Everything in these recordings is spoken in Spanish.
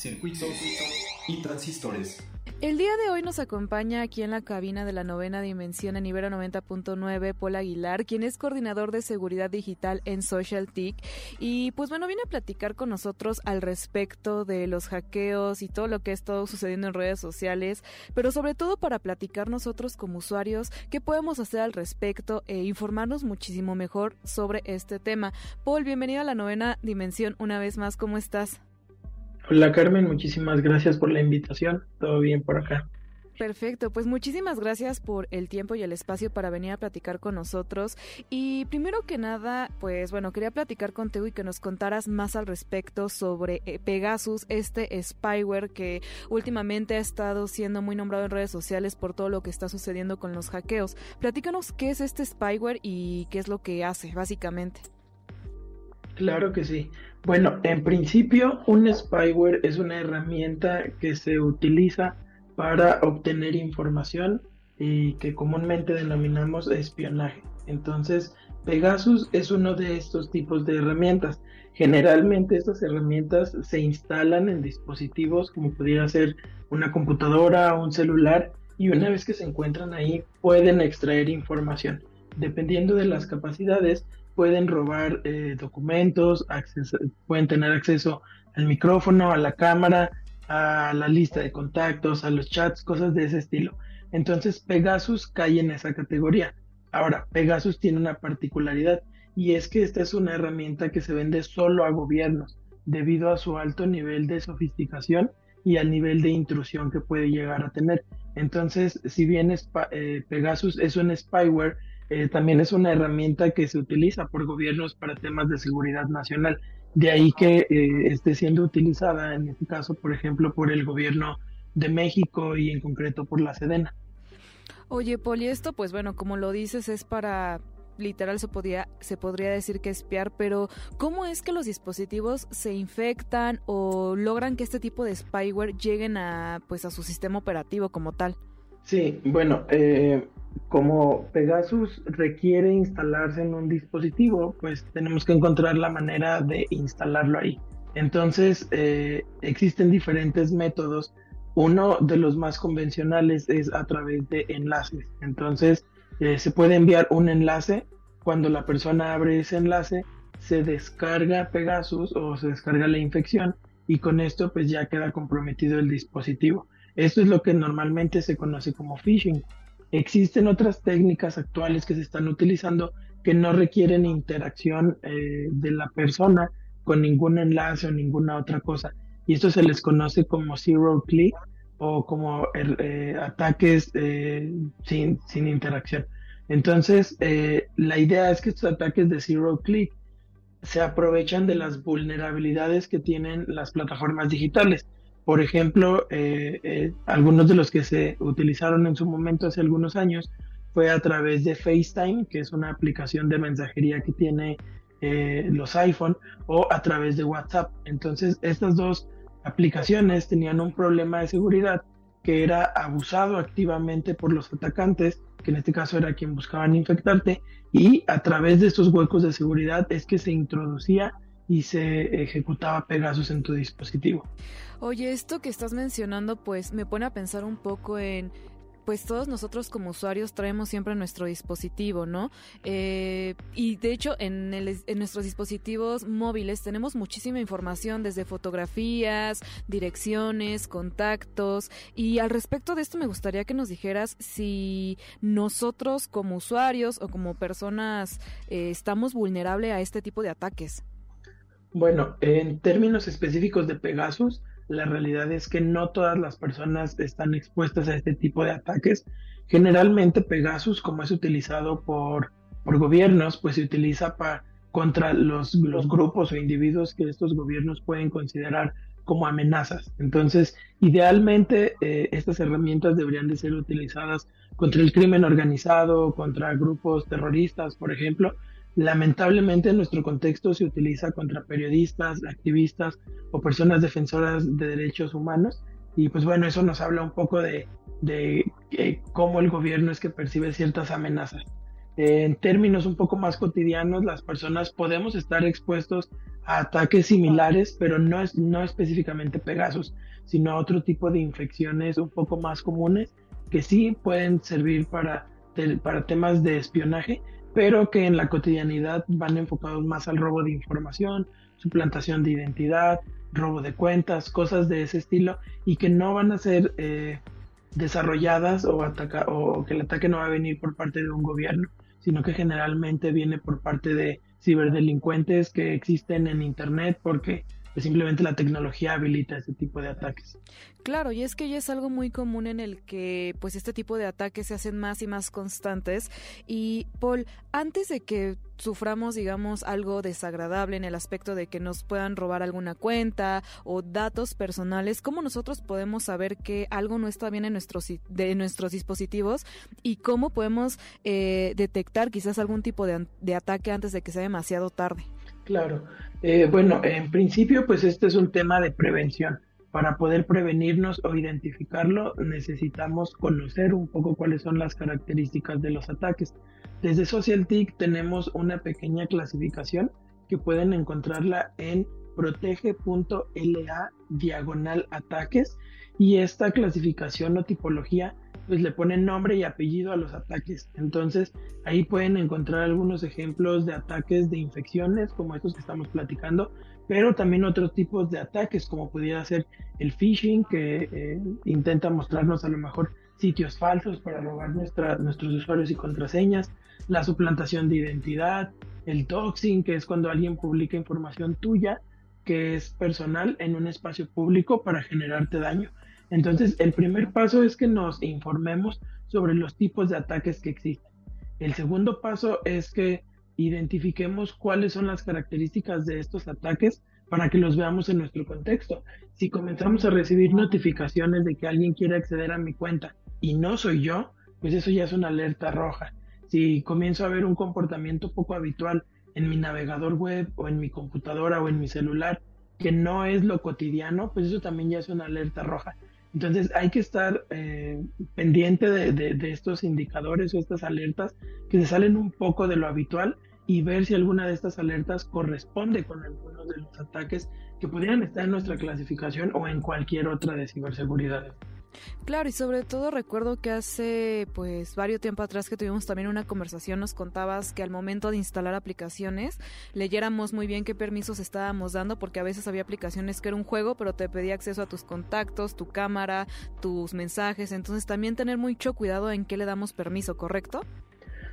Circuitos y transistores. El día de hoy nos acompaña aquí en la cabina de la novena dimensión en Ibero 90.9 Paul Aguilar, quien es coordinador de seguridad digital en Social TIC. Y pues bueno, viene a platicar con nosotros al respecto de los hackeos y todo lo que ha estado sucediendo en redes sociales, pero sobre todo para platicar nosotros como usuarios qué podemos hacer al respecto e informarnos muchísimo mejor sobre este tema. Paul, bienvenido a la novena dimensión una vez más, ¿cómo estás? Hola Carmen, muchísimas gracias por la invitación. Todo bien por acá. Perfecto, pues muchísimas gracias por el tiempo y el espacio para venir a platicar con nosotros. Y primero que nada, pues bueno, quería platicar contigo y que nos contaras más al respecto sobre eh, Pegasus, este spyware que últimamente ha estado siendo muy nombrado en redes sociales por todo lo que está sucediendo con los hackeos. Platícanos qué es este spyware y qué es lo que hace, básicamente. Claro que sí. Bueno, en principio, un spyware es una herramienta que se utiliza para obtener información y que comúnmente denominamos espionaje. Entonces, Pegasus es uno de estos tipos de herramientas. Generalmente estas herramientas se instalan en dispositivos como pudiera ser una computadora o un celular y una vez que se encuentran ahí pueden extraer información. Dependiendo de las capacidades, pueden robar eh, documentos, pueden tener acceso al micrófono, a la cámara, a la lista de contactos, a los chats, cosas de ese estilo. Entonces Pegasus cae en esa categoría. Ahora, Pegasus tiene una particularidad y es que esta es una herramienta que se vende solo a gobiernos debido a su alto nivel de sofisticación y al nivel de intrusión que puede llegar a tener. Entonces, si bien eh, Pegasus es un spyware eh, también es una herramienta que se utiliza por gobiernos para temas de seguridad nacional. De ahí que eh, esté siendo utilizada, en este caso, por ejemplo, por el gobierno de México y en concreto por la Sedena. Oye, Poli, esto, pues bueno, como lo dices, es para literal se podría, se podría decir que espiar, pero ¿cómo es que los dispositivos se infectan o logran que este tipo de spyware lleguen a pues a su sistema operativo como tal? Sí, bueno, eh, como Pegasus requiere instalarse en un dispositivo, pues tenemos que encontrar la manera de instalarlo ahí. Entonces, eh, existen diferentes métodos. Uno de los más convencionales es a través de enlaces. Entonces, eh, se puede enviar un enlace. Cuando la persona abre ese enlace, se descarga Pegasus o se descarga la infección y con esto pues ya queda comprometido el dispositivo. Esto es lo que normalmente se conoce como phishing. Existen otras técnicas actuales que se están utilizando que no requieren interacción eh, de la persona con ningún enlace o ninguna otra cosa. Y esto se les conoce como zero click o como eh, ataques eh, sin, sin, interacción. Entonces, la idea es que estos ataques de zero click se aprovechan de las vulnerabilidades que tienen las plataformas digitales. Por ejemplo, eh, eh, algunos de los que se utilizaron en su momento hace algunos años fue a través de FaceTime, que es una aplicación de mensajería que tiene eh, los iPhone, o a través de WhatsApp. Entonces, estas dos aplicaciones tenían un problema de seguridad que era abusado activamente por los atacantes, que en este caso era quien buscaban infectarte, y a través de estos huecos de seguridad es que se introducía y se ejecutaba Pegasus en tu dispositivo. Oye, esto que estás mencionando pues me pone a pensar un poco en pues todos nosotros como usuarios traemos siempre nuestro dispositivo, ¿no? Eh, y de hecho en, en nuestros dispositivos móviles tenemos muchísima información desde fotografías, direcciones, contactos. Y al respecto de esto me gustaría que nos dijeras si nosotros como usuarios o como personas eh, estamos vulnerables a este tipo de ataques. Bueno, en términos específicos de Pegasus, la realidad es que no todas las personas están expuestas a este tipo de ataques. Generalmente Pegasus, como es utilizado por, por gobiernos, pues se utiliza para contra los, los grupos o individuos que estos gobiernos pueden considerar como amenazas. Entonces, idealmente eh, estas herramientas deberían de ser utilizadas contra el crimen organizado, contra grupos terroristas, por ejemplo, Lamentablemente en nuestro contexto se utiliza contra periodistas, activistas o personas defensoras de derechos humanos y pues bueno, eso nos habla un poco de, cómo el gobierno es que percibe ciertas amenazas. En términos un poco más cotidianos, las personas podemos estar expuestos a ataques similares, pero no, es, no específicamente Pegasus, sino a otro tipo de infecciones un poco más comunes que sí pueden servir para, para temas de espionaje, pero que en la cotidianidad van enfocados más al robo de información, suplantación de identidad, robo de cuentas, cosas de ese estilo, y que no van a ser eh, desarrolladas o, ataca o que el ataque no va a venir por parte de un gobierno, sino que generalmente viene por parte de ciberdelincuentes que existen en Internet porque pues simplemente la tecnología habilita ese tipo de ataques. Claro, y es que ya es algo muy común en el que pues este tipo de ataques se hacen más y más constantes. Y Paul, antes de que suframos, digamos, algo desagradable en el aspecto de que nos puedan robar alguna cuenta o datos personales, ¿cómo nosotros podemos saber que algo no está bien en nuestros, de nuestros dispositivos y cómo podemos eh, detectar quizás algún tipo de, de ataque antes de que sea demasiado tarde? Claro. Eh, bueno, en principio, pues este es un tema de prevención. Para poder prevenirnos o identificarlo, necesitamos conocer un poco cuáles son las características de los ataques. Desde SocialTIC tenemos una pequeña clasificación que pueden encontrarla en protege.la diagonal ataques y esta clasificación o tipología pues le ponen nombre y apellido a los ataques. Entonces ahí pueden encontrar algunos ejemplos de ataques de infecciones como estos que estamos platicando, pero también otros tipos de ataques como pudiera ser el phishing que eh, intenta mostrarnos a lo mejor sitios falsos para robar nuestra, nuestros usuarios y contraseñas, la suplantación de identidad, el doxing que es cuando alguien publica información tuya que es personal en un espacio público para generarte daño. Entonces, el primer paso es que nos informemos sobre los tipos de ataques que existen. El segundo paso es que identifiquemos cuáles son las características de estos ataques para que los veamos en nuestro contexto. Si comenzamos a recibir notificaciones de que alguien quiere acceder a mi cuenta y no soy yo, pues eso ya es una alerta roja. Si comienzo a ver un comportamiento poco habitual en mi navegador web o en mi computadora o en mi celular que no es lo cotidiano, pues eso también ya es una alerta roja. Entonces hay que estar eh, pendiente de, estos indicadores o estas alertas que se salen un poco de lo habitual y ver si alguna de estas alertas corresponde con algunos de los ataques que podrían estar en nuestra clasificación o en cualquier otra de ciberseguridad. Claro, y sobre todo recuerdo que hace pues varios tiempo atrás que tuvimos también una conversación, nos contabas que al momento de instalar aplicaciones leyéramos muy bien qué permisos estábamos dando, porque a veces había aplicaciones que era un juego, pero te pedía acceso a tus contactos, tu cámara, tus mensajes, entonces también tener mucho cuidado en qué le damos permiso, ¿correcto?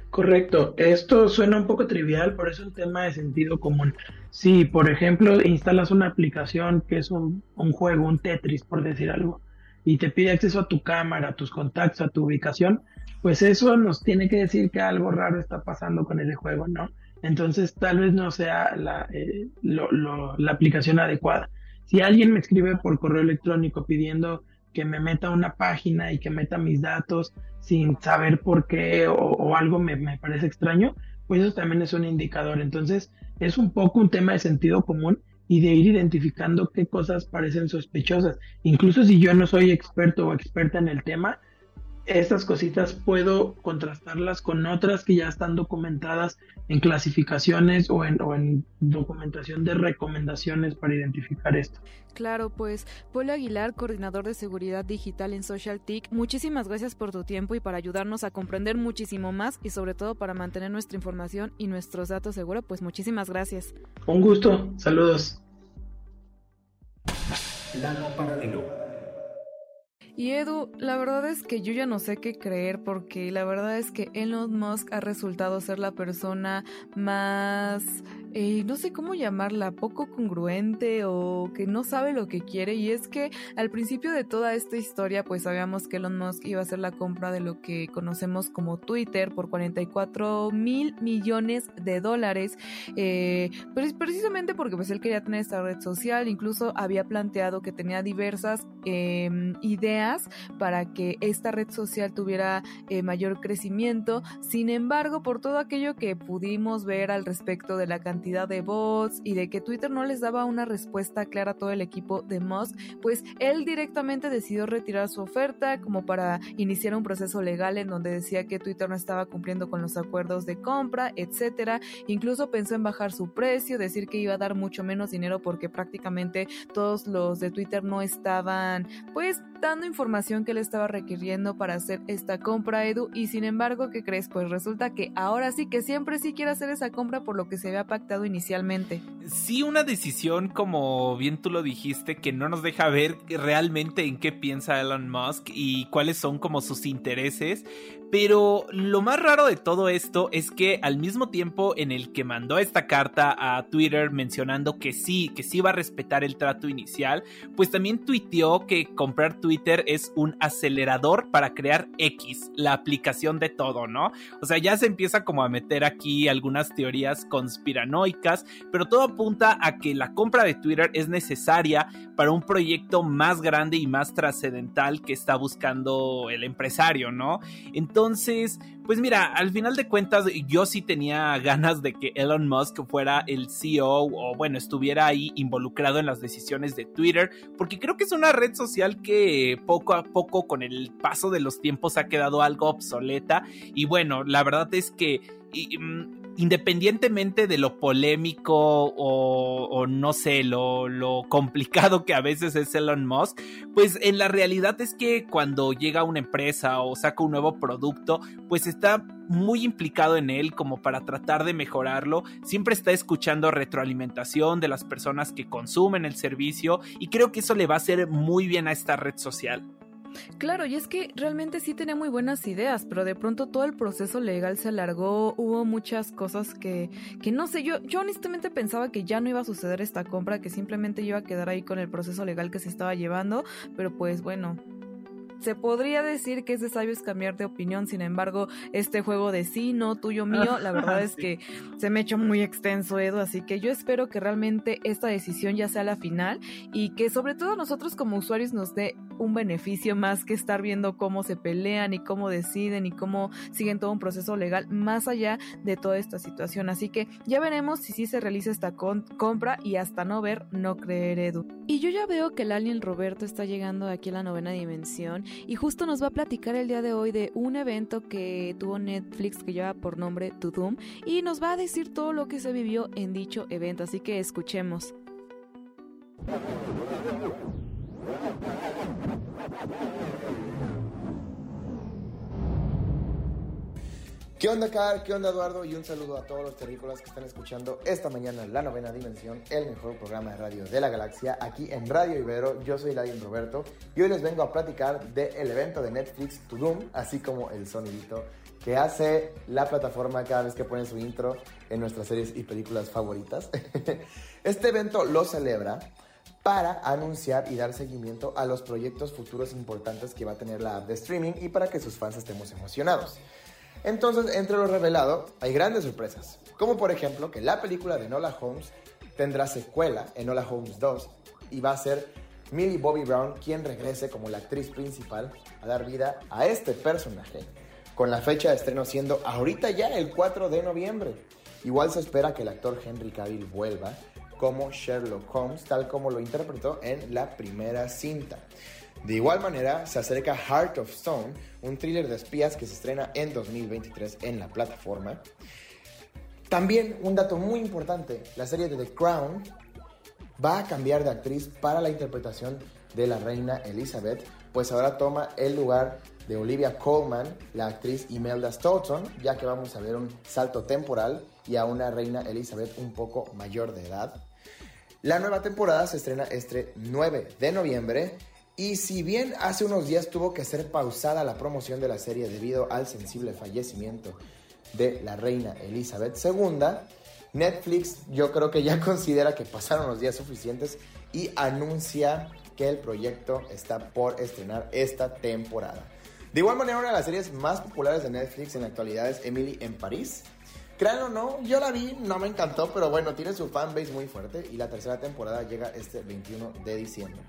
Correcto, esto suena un poco trivial, pero es un tema de sentido común. Si, por ejemplo, instalas una aplicación que es un, un juego, un Tetris, por decir algo, y te pide acceso a tu cámara, a tus contactos, a tu ubicación, pues eso nos tiene que decir que algo raro está pasando con ese juego, ¿no? Entonces tal vez no sea la, eh, la aplicación adecuada. Si alguien me escribe por correo electrónico pidiendo que me meta una página y que meta mis datos sin saber por qué o, algo me, me, parece extraño, pues eso también es un indicador. Entonces es un poco un tema de sentido común y de ir identificando qué cosas parecen sospechosas. Incluso si yo no soy experto o experta en el tema, estas cositas puedo contrastarlas con otras que ya están documentadas en clasificaciones o en, o en documentación de recomendaciones para identificar esto. Claro, pues Polo Aguilar, coordinador de seguridad digital en Social muchísimas gracias por tu tiempo y para ayudarnos a comprender muchísimo más y sobre todo para mantener nuestra información y nuestros datos seguros, pues muchísimas gracias. Un gusto, saludos. Paralelo. Y Edu, la verdad es que yo ya no sé qué creer porque la verdad es que Elon Musk ha resultado ser la persona más eh, no sé cómo llamarla, poco congruente o que no sabe lo que quiere. Y es que al principio de toda esta historia, pues sabíamos que Elon Musk iba a hacer la compra de lo que conocemos como Twitter por 44 mil millones de dólares. Eh, pero es precisamente porque pues él quería tener esta red social, incluso había planteado que tenía diversas em, ideas para que esta red social tuviera eh, mayor crecimiento. Sin embargo, por todo aquello que pudimos ver al respecto de la cantidad de bots y de que Twitter no les daba una respuesta clara a todo el equipo de Musk, pues él directamente decidió retirar su oferta como para iniciar un proceso legal en donde decía que Twitter no estaba cumpliendo con los acuerdos de compra, etcétera. Incluso pensó en bajar su precio, decir que iba a dar mucho menos dinero porque prácticamente todos los de Twitter no estaban pues dando información que le estaba requiriendo para hacer esta compra, Edu. Y sin embargo, ¿qué crees? Pues resulta que ahora sí que siempre sí quiere hacer esa compra por lo que se había pactado inicialmente. Sí, una decisión, como bien tú lo dijiste, que no nos deja ver realmente en qué piensa Elon Musk y cuáles son como sus intereses. Pero lo más raro de todo esto es que al mismo tiempo en el que mandó esta carta a Twitter mencionando que sí, que sí va a respetar el trato inicial, pues también tuiteó que comprar Twitter es un acelerador para crear X, la aplicación de todo, ¿no? O sea, ya se empieza como a meter aquí algunas teorías conspiranoicas, pero todo apunta a que la compra de Twitter es necesaria para un proyecto más grande y más trascendental que está buscando el empresario, ¿no? Entonces, pues mira, al final de cuentas yo sí tenía ganas de que Elon Musk fuera el CEO o bueno, estuviera ahí involucrado en las decisiones de Twitter, porque creo que es una red social que poco a poco con el paso de los tiempos ha quedado algo obsoleta y bueno, la verdad es que... Mm, independientemente de lo polémico o, no sé, lo, lo, complicado que a veces es Elon Musk, pues en la realidad es que cuando llega una empresa o saca un nuevo producto, pues está muy implicado en él como para tratar de mejorarlo, siempre está escuchando retroalimentación de las personas que consumen el servicio y creo que eso le va a hacer muy bien a esta red social. Claro, y es que realmente sí tenía muy buenas ideas, pero de pronto todo el proceso legal se alargó, hubo muchas cosas que, que no sé, yo, yo honestamente pensaba que ya no iba a suceder esta compra, que simplemente iba a quedar ahí con el proceso legal que se estaba llevando, pero pues bueno, se podría decir que es de sabios cambiar de opinión, sin embargo, este juego de sí, no, tuyo, mío, la verdad es que se me ha hecho muy extenso, Edu, así que yo espero que realmente esta decisión ya sea la final y que sobre todo nosotros como usuarios nos dé un beneficio más que estar viendo cómo se pelean y cómo deciden y cómo siguen todo un proceso legal más allá de toda esta situación. Así que ya veremos si sí se realiza esta compra y hasta no ver, no creer, Edu. Y yo ya veo que el alien Roberto está llegando aquí a la novena dimensión y justo nos va a platicar el día de hoy de un evento que tuvo Netflix que lleva por nombre To Doom y nos va a decir todo lo que se vivió en dicho evento, así que escuchemos. ¿Qué onda, Car? ¿Qué onda, Eduardo? Y un saludo a todos los terrícolas que están escuchando esta mañana La Novena Dimensión, el mejor programa de radio de la galaxia, aquí en Radio Ibero. Yo soy Ladin Roberto y hoy les vengo a platicar del evento de Netflix To Doom, así como el sonidito que hace la plataforma cada vez que pone su intro en nuestras series y películas favoritas. Este evento lo celebra para anunciar y dar seguimiento a los proyectos futuros importantes que va a tener la app de streaming y para que sus fans estemos emocionados. Entonces, entre lo revelado, hay grandes sorpresas, como por ejemplo que la película de Nola Holmes tendrá secuela en Nola Holmes 2 y va a ser Millie Bobby Brown quien regrese como la actriz principal a dar vida a este personaje, con la fecha de estreno siendo ahorita ya el 4 de noviembre. Igual se espera que el actor Henry Cavill vuelva como Sherlock Holmes, tal como lo interpretó en la primera cinta. De igual manera, se acerca Heart of Stone, un thriller de espías que se estrena en 2023 en la plataforma. También un dato muy importante, la serie de The Crown va a cambiar de actriz para la interpretación de la reina Elizabeth, pues ahora toma el lugar de Olivia Colman, la actriz Imelda Staunton, ya que vamos a ver un salto temporal y a una reina Elizabeth un poco mayor de edad. La nueva temporada se estrena este 9 de noviembre y si bien hace unos días tuvo que ser pausada la promoción de la serie debido al sensible fallecimiento de la reina Elizabeth II, Netflix yo creo que ya considera que pasaron los días suficientes y anuncia que el proyecto está por estrenar esta temporada. De igual manera, una de las series más populares de Netflix en la actualidad es Emily en París. Créanlo o no, yo la vi, no me encantó, pero bueno, tiene su fanbase muy fuerte y la tercera temporada llega este 21 de diciembre.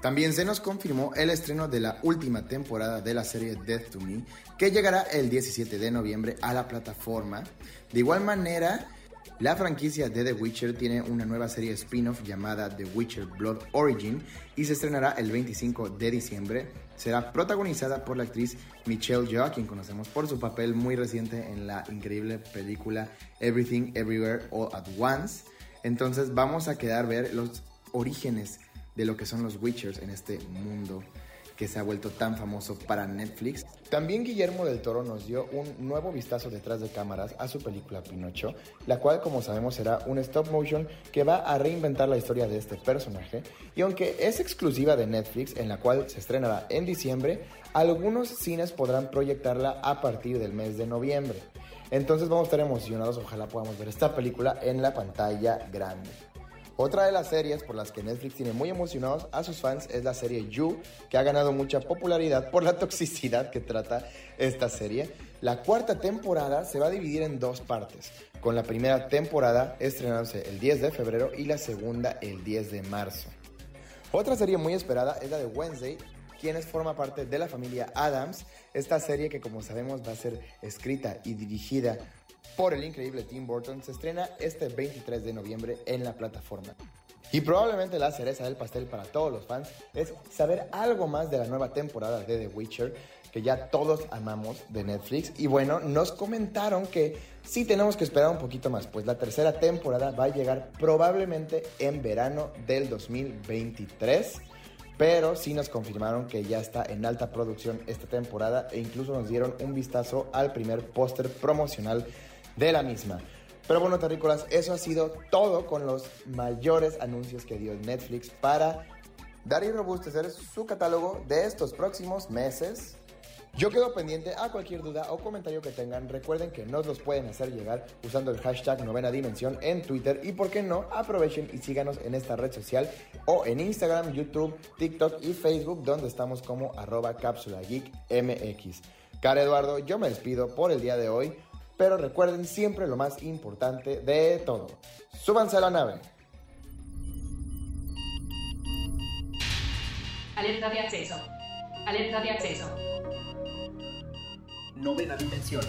También se nos confirmó el estreno de la última temporada de la serie Death to Me, que llegará el 17 de noviembre a la plataforma. De igual manera, la franquicia de The Witcher tiene una nueva serie spin-off llamada The Witcher Blood Origin y se estrenará el 25 de diciembre. Será protagonizada por la actriz Michelle Yeoh, quien conocemos por su papel muy reciente en la increíble película Everything Everywhere All at Once. Entonces vamos a quedar ver los orígenes de lo que son los Witchers en este mundo que se ha vuelto tan famoso para Netflix. También Guillermo del Toro nos dio un nuevo vistazo detrás de cámaras a su película Pinocho, la cual como sabemos será un stop motion que va a reinventar la historia de este personaje y aunque es exclusiva de Netflix en la cual se estrenará en diciembre, algunos cines podrán proyectarla a partir del mes de noviembre. Entonces vamos a estar emocionados, ojalá podamos ver esta película en la pantalla grande. Otra de las series por las que Netflix tiene muy emocionados a sus fans es la serie You, que ha ganado mucha popularidad por la toxicidad que trata esta serie. La cuarta temporada se va a dividir en dos partes, con la primera temporada estrenándose el 10 de febrero y la segunda el 10 de marzo. Otra serie muy esperada es la de Wednesday, quienes forma parte de la familia Adams, esta serie que como sabemos va a ser escrita y dirigida por el increíble Tim Burton se estrena este 23 de noviembre en la plataforma. Y probablemente la cereza del pastel para todos los fans es saber algo más de la nueva temporada de The Witcher, que ya todos amamos de Netflix. Y bueno, nos comentaron que sí tenemos que esperar un poquito más, pues la tercera temporada va a llegar probablemente en verano del 2023. Pero sí nos confirmaron que ya está en alta producción esta temporada e incluso nos dieron un vistazo al primer póster promocional de la misma. Pero bueno, terrícolas, eso ha sido todo con los mayores anuncios que dio Netflix para dar y robustecer su catálogo de estos próximos meses. Yo quedo pendiente a cualquier duda o comentario que tengan. Recuerden que nos los pueden hacer llegar usando el hashtag novena dimensión en Twitter. Y por qué no, aprovechen y síganos en esta red social o en Instagram, YouTube, TikTok y Facebook, donde estamos como arroba cápsula geek MX. Cara Eduardo, yo me despido por el día de hoy. Pero recuerden siempre lo más importante de todo. Súbanse a la nave. Alerta de acceso. Alerta de acceso. Novena dimensión.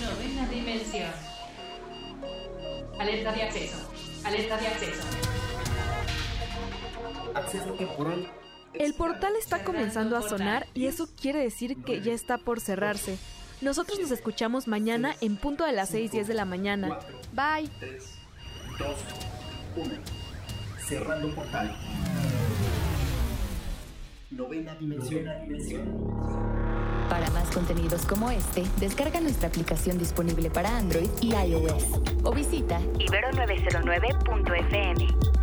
Novena dimensión. Alerta de acceso. Alerta de acceso. Acceso temporal. El portal está comenzando a sonar y eso quiere decir que ya está por cerrarse. Nosotros nos escuchamos mañana en punto de las 6:10 de la mañana. Bye. 3, 2, 1. Cerrando portal. Novena dimensión. Para más contenidos como este, descarga nuestra aplicación disponible para Android y iOS o visita ibero909.fm.